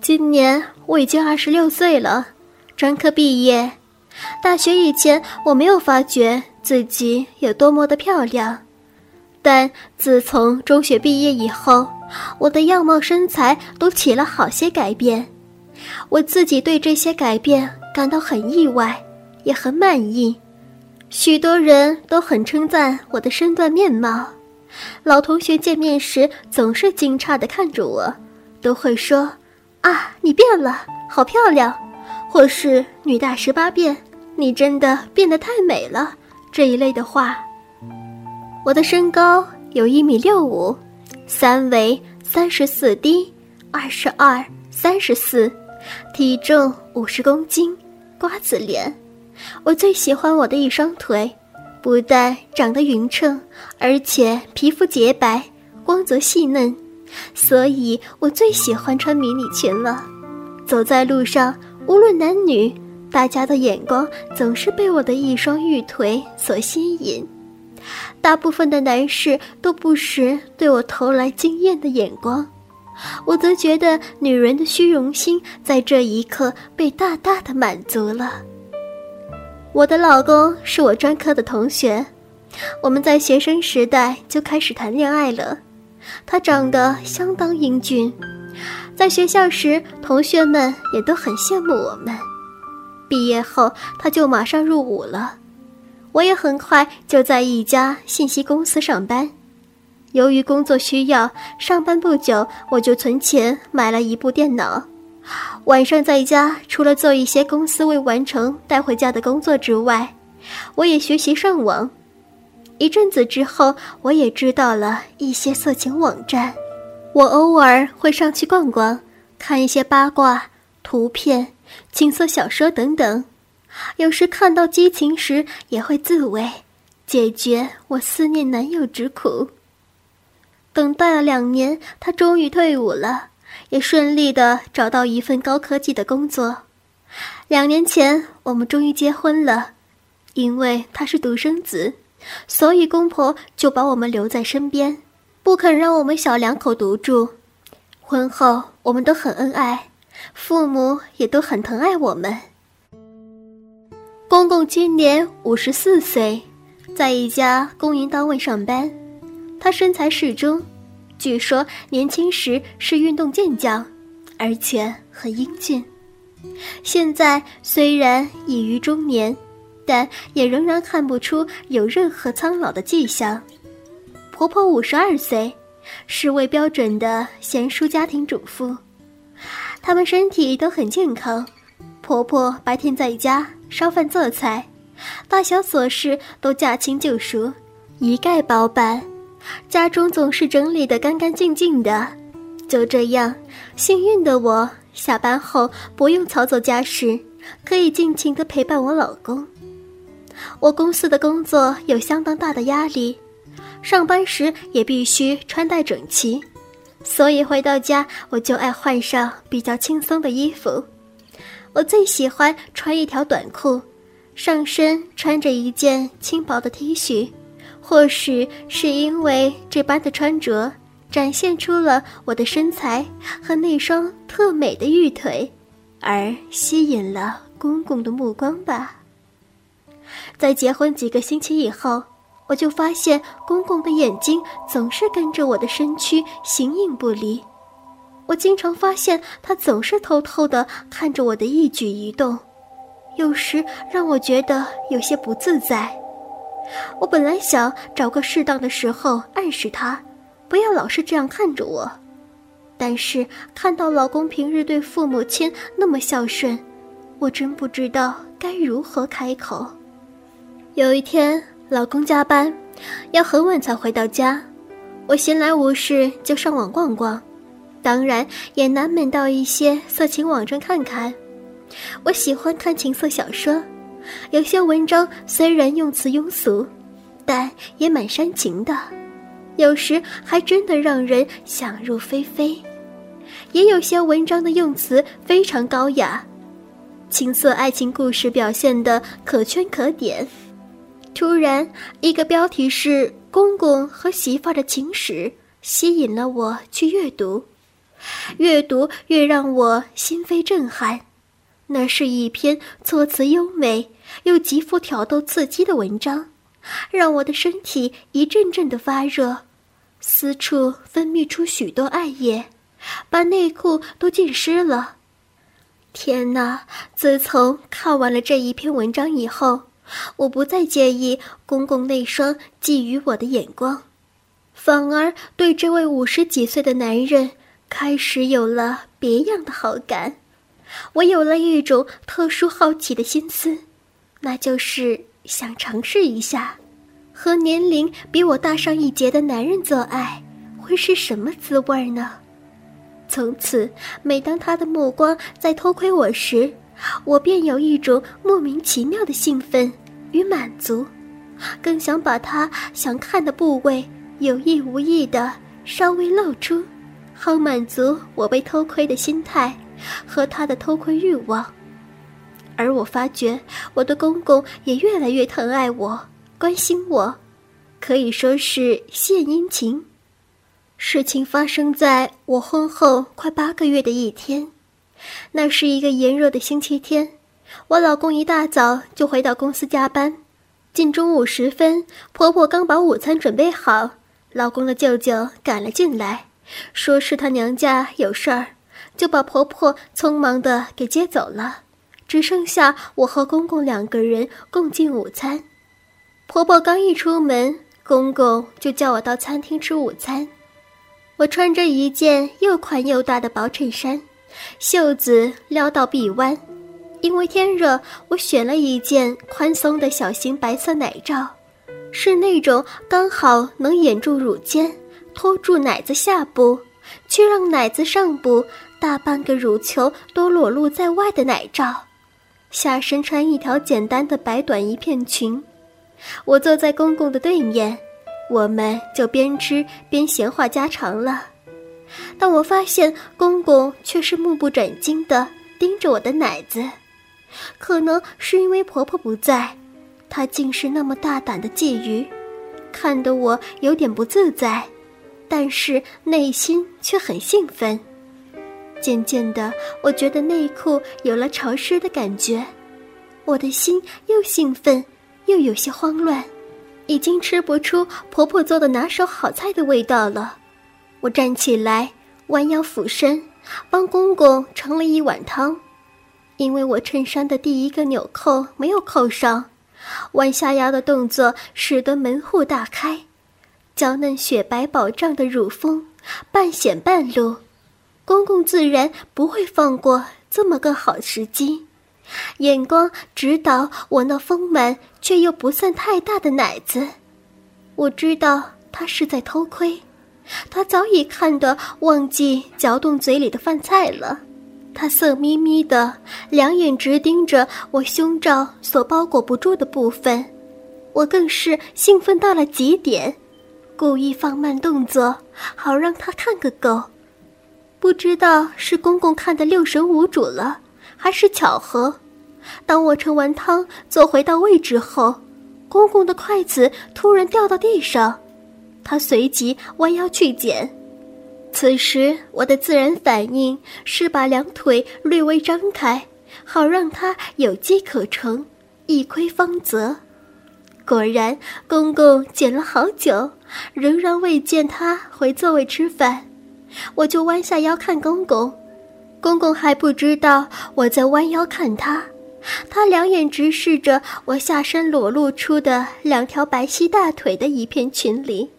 今年我已经二十六岁了，专科毕业。大学以前我没有发觉自己有多么的漂亮，但自从中学毕业以后，我的样貌身材都起了好些改变。我自己对这些改变感到很意外，也很满意。许多人都很称赞我的身段面貌，老同学见面时总是惊诧地看着我，都会说：“啊，你变了，好漂亮。”或是“女大十八变，你真的变得太美了”这一类的话。我的身高有一米六五，三围三十四 D，二十二、三十四，体重五十公斤，瓜子脸。我最喜欢我的一双腿，不但长得匀称，而且皮肤洁白、光泽细嫩，所以我最喜欢穿迷你裙了。走在路上，无论男女，大家的眼光总是被我的一双玉腿所吸引。大部分的男士都不时对我投来惊艳的眼光，我则觉得女人的虚荣心在这一刻被大大的满足了。我的老公是我专科的同学，我们在学生时代就开始谈恋爱了。他长得相当英俊，在学校时同学们也都很羡慕我们。毕业后他就马上入伍了，我也很快就在一家信息公司上班。由于工作需要，上班不久我就存钱买了一部电脑。晚上在家，除了做一些公司未完成带回家的工作之外，我也学习上网。一阵子之后，我也知道了一些色情网站。我偶尔会上去逛逛，看一些八卦、图片、情色小说等等。有时看到激情时，也会自慰，解决我思念男友之苦。等待了两年，他终于退伍了。也顺利的找到一份高科技的工作。两年前，我们终于结婚了。因为他是独生子，所以公婆就把我们留在身边，不肯让我们小两口独住。婚后，我们都很恩爱，父母也都很疼爱我们。公公今年五十四岁，在一家公营单位上班，他身材适中。据说年轻时是运动健将，而且很英俊。现在虽然已于中年，但也仍然看不出有任何苍老的迹象。婆婆五十二岁，是位标准的贤淑家庭主妇，他们身体都很健康。婆婆白天在家烧饭做菜，大小琐事都驾轻就熟，一概包办。家中总是整理得干干净净的，就这样，幸运的我下班后不用操作家事，可以尽情地陪伴我老公。我公司的工作有相当大的压力，上班时也必须穿戴整齐，所以回到家我就爱换上比较轻松的衣服。我最喜欢穿一条短裤，上身穿着一件轻薄的 T 恤。或许是因为这般的穿着，展现出了我的身材和那双特美的玉腿，而吸引了公公的目光吧。在结婚几个星期以后，我就发现公公的眼睛总是跟着我的身躯形影不离。我经常发现他总是偷偷的看着我的一举一动，有时让我觉得有些不自在。我本来想找个适当的时候暗示他，不要老是这样看着我，但是看到老公平日对父母亲那么孝顺，我真不知道该如何开口。有一天，老公加班，要很晚才回到家，我闲来无事就上网逛逛，当然也难免到一些色情网站看看。我喜欢看情色小说。有些文章虽然用词庸俗，但也蛮煽情的，有时还真的让人想入非非。也有些文章的用词非常高雅，情色爱情故事表现的可圈可点。突然，一个标题是“公公和媳妇的情史”吸引了我去阅读，越读越让我心扉震撼。那是一篇措辞优美又极富挑逗刺激的文章，让我的身体一阵阵的发热，私处分泌出许多艾液，把内裤都浸湿了。天哪！自从看完了这一篇文章以后，我不再介意公公那双觊觎我的眼光，反而对这位五十几岁的男人开始有了别样的好感。我有了一种特殊好奇的心思，那就是想尝试一下，和年龄比我大上一截的男人做爱会是什么滋味呢？从此，每当他的目光在偷窥我时，我便有一种莫名其妙的兴奋与满足，更想把他想看的部位有意无意的稍微露出，好满足我被偷窥的心态和他的偷窥欲望。而我发觉，我的公公也越来越疼爱我、关心我，可以说是献殷勤。事情发生在我婚后快八个月的一天，那是一个炎热的星期天。我老公一大早就回到公司加班，近中午时分，婆婆刚把午餐准备好，老公的舅舅赶了进来，说是他娘家有事儿，就把婆婆匆忙的给接走了，只剩下我和公公两个人共进午餐。婆婆刚一出门，公公就叫我到餐厅吃午餐。我穿着一件又宽又大的薄衬衫，袖子撩到臂弯。因为天热，我选了一件宽松的小型白色奶罩，是那种刚好能掩住乳尖，托住奶子下部，却让奶子上部大半个乳球都裸露在外的奶罩。下身穿一条简单的白短一片裙。我坐在公公的对面。我们就边吃边闲话家常了，但我发现公公却是目不转睛地盯着我的奶子，可能是因为婆婆不在，她竟是那么大胆的觊觎，看得我有点不自在，但是内心却很兴奋。渐渐的，我觉得内裤有了潮湿的感觉，我的心又兴奋又有些慌乱。已经吃不出婆婆做的拿手好菜的味道了。我站起来，弯腰俯身，帮公公盛了一碗汤。因为我衬衫的第一个纽扣没有扣上，弯下腰的动作使得门户大开，娇嫩雪白饱胀的乳峰半显半露。公公自然不会放过这么个好时机。眼光直捣我那丰满却又不算太大的奶子，我知道他是在偷窥，他早已看得忘记嚼动嘴里的饭菜了。他色眯眯的，两眼直盯着我胸罩所包裹不住的部分，我更是兴奋到了极点，故意放慢动作，好让他看个够。不知道是公公看得六神无主了。还是巧合，当我盛完汤坐回到位置后，公公的筷子突然掉到地上，他随即弯腰去捡。此时我的自然反应是把两腿略微张开，好让他有机可乘，一窥芳泽。果然，公公捡了好久，仍然未见他回座位吃饭，我就弯下腰看公公。公公还不知道我在弯腰看他，他两眼直视着我下身裸露出的两条白皙大腿的一片裙里。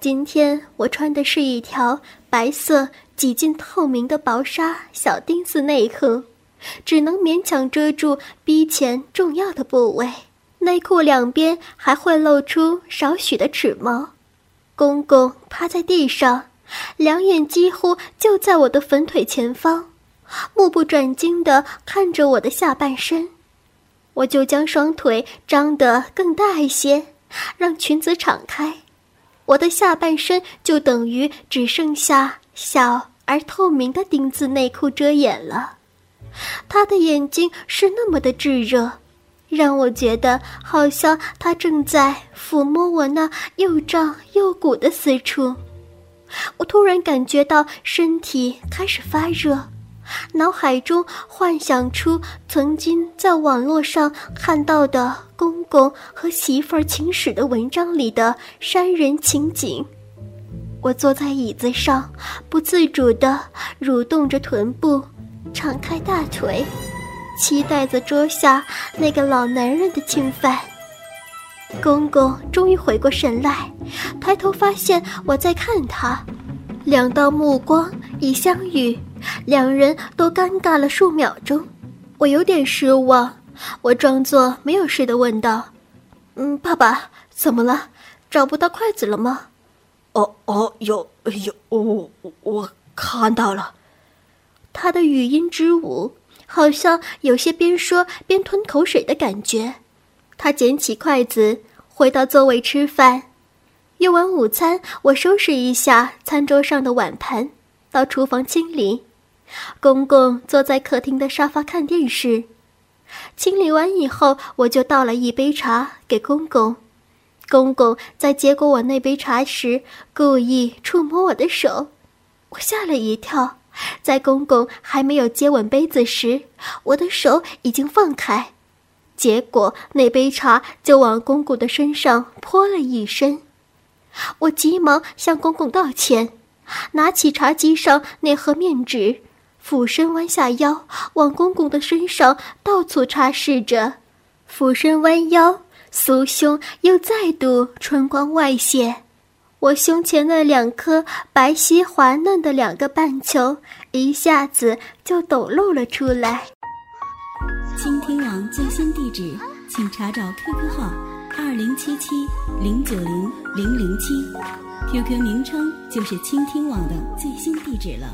今天我穿的是一条白色几近透明的薄纱小丁字内裤，只能勉强遮住逼前重要的部位，内裤两边还会露出少许的齿毛。公公趴在地上。两眼几乎就在我的粉腿前方，目不转睛地看着我的下半身。我就将双腿张得更大一些，让裙子敞开，我的下半身就等于只剩下小而透明的丁字内裤遮掩了。他的眼睛是那么的炙热，让我觉得好像他正在抚摸我那又胀又鼓的私处。我突然感觉到身体开始发热，脑海中幻想出曾经在网络上看到的公公和媳妇儿情史的文章里的山人情景。我坐在椅子上，不自主地蠕动着臀部，敞开大腿，期待着桌下那个老男人的侵犯。公公终于回过神来，抬头发现我在看他，两道目光一相遇，两人都尴尬了数秒钟。我有点失望，我装作没有事的问道：“嗯，爸爸，怎么了？找不到筷子了吗？”“哦哦，有有，我我看到了。”他的语音之舞好像有些边说边吞口水的感觉。他捡起筷子，回到座位吃饭。用完午餐，我收拾一下餐桌上的碗盘，到厨房清理。公公坐在客厅的沙发看电视。清理完以后，我就倒了一杯茶给公公。公公在接过我那杯茶时，故意触摸我的手，我吓了一跳。在公公还没有接吻杯子时，我的手已经放开。结果那杯茶就往公公的身上泼了一身，我急忙向公公道歉，拿起茶几上那盒面纸，俯身弯下腰往公公的身上到处擦拭着，俯身弯腰，酥胸又再度春光外泄，我胸前那两颗白皙滑嫩的两个半球一下子就抖露了出来。倾听网最新地址，请查找 QQ 号二零七七零九零零零七，QQ 名称就是倾听网的最新地址了。